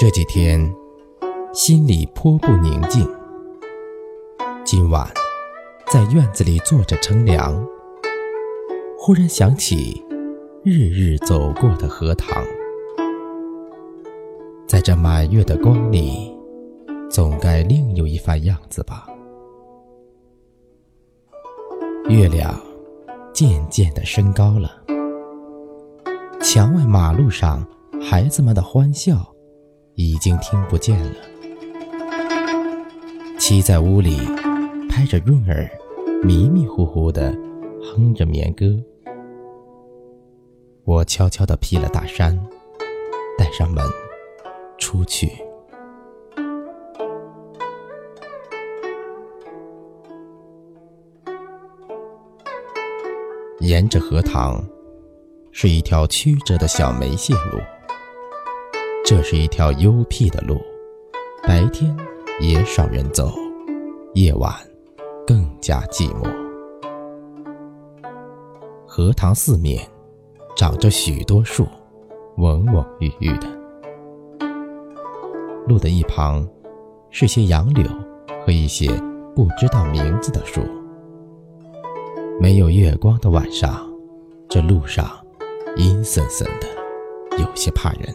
这几天心里颇不宁静。今晚在院子里坐着乘凉，忽然想起日日走过的荷塘，在这满月的光里，总该另有一番样子吧。月亮渐渐的升高了，墙外马路上孩子们的欢笑。已经听不见了。妻在屋里拍着闰儿，迷迷糊糊的哼着眠歌。我悄悄地披了大衫，带上门出去。沿着荷塘，是一条曲折的小梅线路。这是一条幽僻的路，白天也少人走，夜晚更加寂寞。荷塘四面长着许多树，蓊蓊郁郁的。路的一旁是些杨柳和一些不知道名字的树。没有月光的晚上，这路上阴森森的，有些怕人。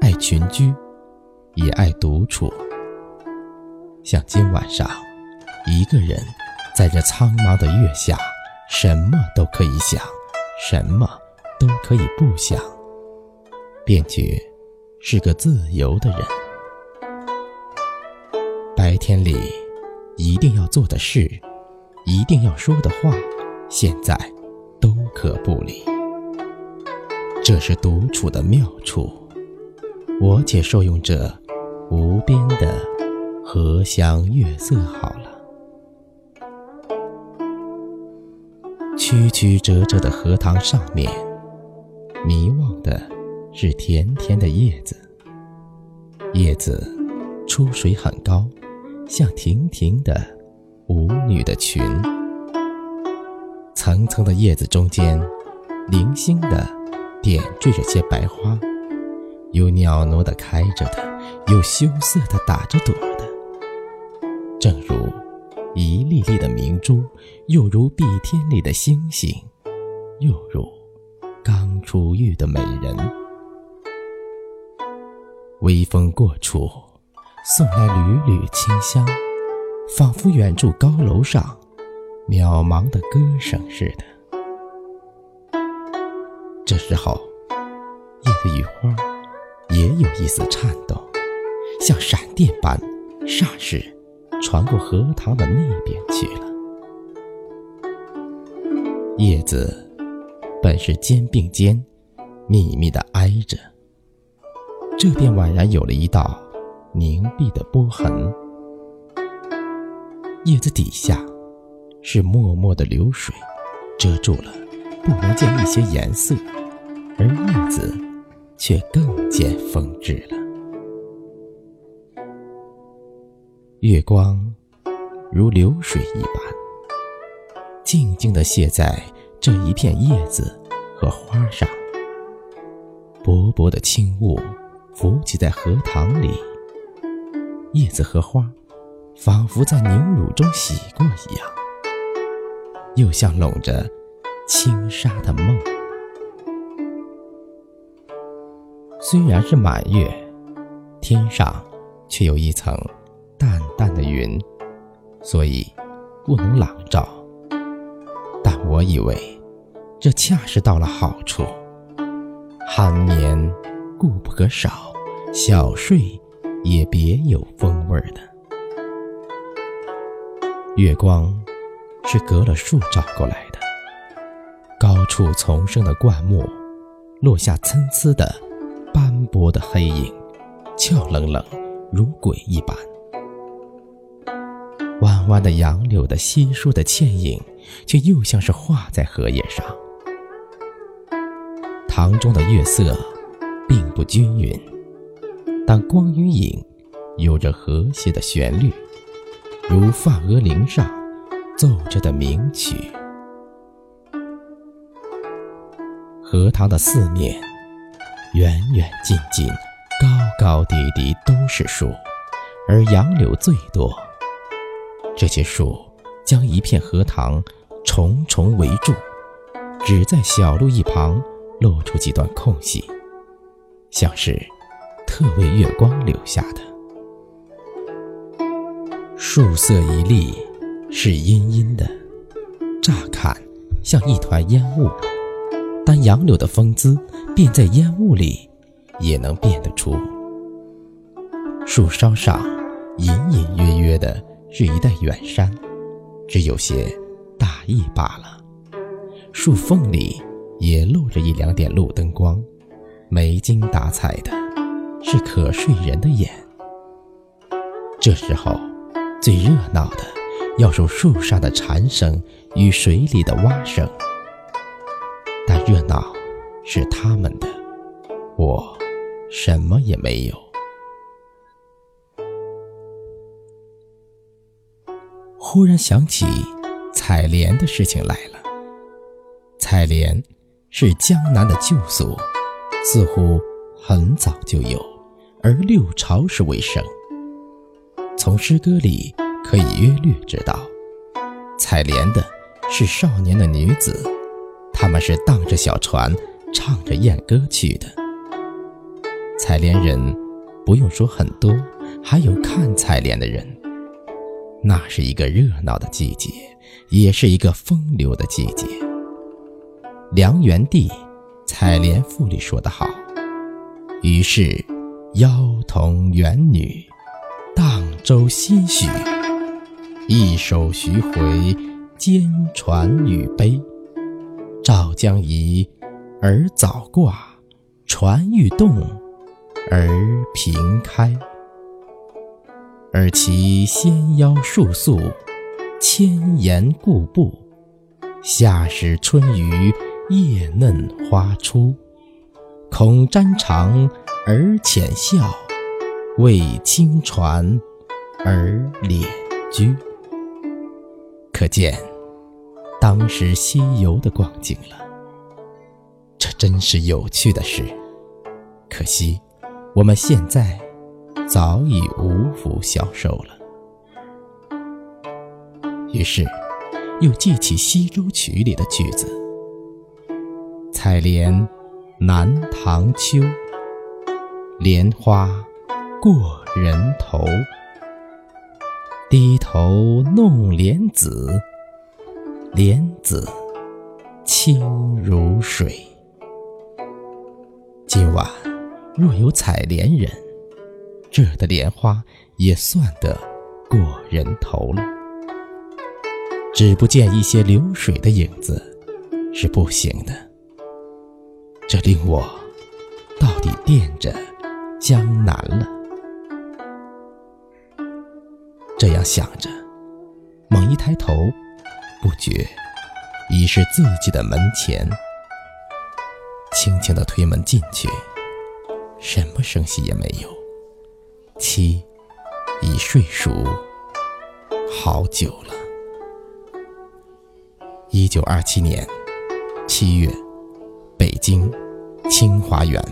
爱群居，也爱独处。像今晚上，一个人在这苍茫的月下，什么都可以想，什么都可以不想，便觉是个自由的人。白天里一定要做的事，一定要说的话，现在都可不理。这是独处的妙处。我且受用这无边的荷香月色好了。曲曲折折的荷塘上面，迷望的是甜甜的叶子。叶子出水很高，像亭亭的舞女的裙。层层的叶子中间，零星的点缀着些白花。有袅娜的开着的，有羞涩的打着朵的，正如一粒粒的明珠，又如碧天里的星星，又如刚出浴的美人。微风过处，送来缕缕清香，仿佛远处高楼上渺茫的歌声似的。这时候，叶的雨花。也有一丝颤抖，像闪电般，霎时传过荷塘的那边去了。叶子本是肩并肩，密密的挨着，这便宛然有了一道凝碧的波痕。叶子底下是脉脉的流水，遮住了，不能见一些颜色，而叶子。却更见风致了。月光如流水一般，静静地泻在这一片叶子和花上。薄薄的轻雾浮起在荷塘里，叶子和花仿佛在牛乳中洗过一样，又像笼着轻纱的梦。虽然是满月，天上却有一层淡淡的云，所以不能朗照。但我以为，这恰是到了好处。酣眠固不可少，小睡也别有风味的。月光是隔了树照过来的，高处丛生的灌木，落下参差的斑驳的黑影，俏冷冷如鬼一般。弯弯的杨柳的稀疏的倩影，却又像是画在荷叶上。塘中的月色并不均匀，但光与影有着和谐的旋律，如梵阿铃上奏着的名曲。荷塘的四面，远远近近，高高低低都是树，而杨柳最多。这些树将一片荷塘重重围住，只在小路一旁。露出几段空隙，像是特为月光留下的。树色一粒是阴阴的，乍看像一团烟雾，但杨柳的风姿便在烟雾里也能辨得出。树梢上隐隐约约的是一带远山，只有些大意罢了。树缝里。也露着一两点路灯光，没精打采的，是可睡人的眼。这时候，最热闹的要数树上的蝉声与水里的蛙声。热闹是他们的，我什么也没有。忽然想起采莲的事情来了，采莲。是江南的旧俗，似乎很早就有，而六朝时为盛。从诗歌里可以约略知道，采莲的是少年的女子，他们是荡着小船，唱着艳歌去的。采莲人不用说很多，还有看采莲的人。那是一个热闹的季节，也是一个风流的季节。梁元帝《采莲赋》里说得好：“于是妖童元女，荡舟心许，一首徐回，兼传与悲。棹将移而早挂，船欲动而平开。而其纤腰束素，千岩固步，夏时春雨。”叶嫩花初，恐沾裳而浅笑，为轻船而敛居。可见当时西游的光景了。这真是有趣的事。可惜我们现在早已无福消受了。于是又记起《西洲曲》里的句子。采莲南塘秋，莲花过人头。低头弄莲子，莲子清如水。今晚若有采莲人，这的莲花也算得过人头了。只不见一些流水的影子，是不行的。这令我到底惦着江南了。这样想着，猛一抬头，不觉已是自己的门前。轻轻的推门进去，什么声息也没有。妻已睡熟好久了。一九二七年七月。北京，清华园。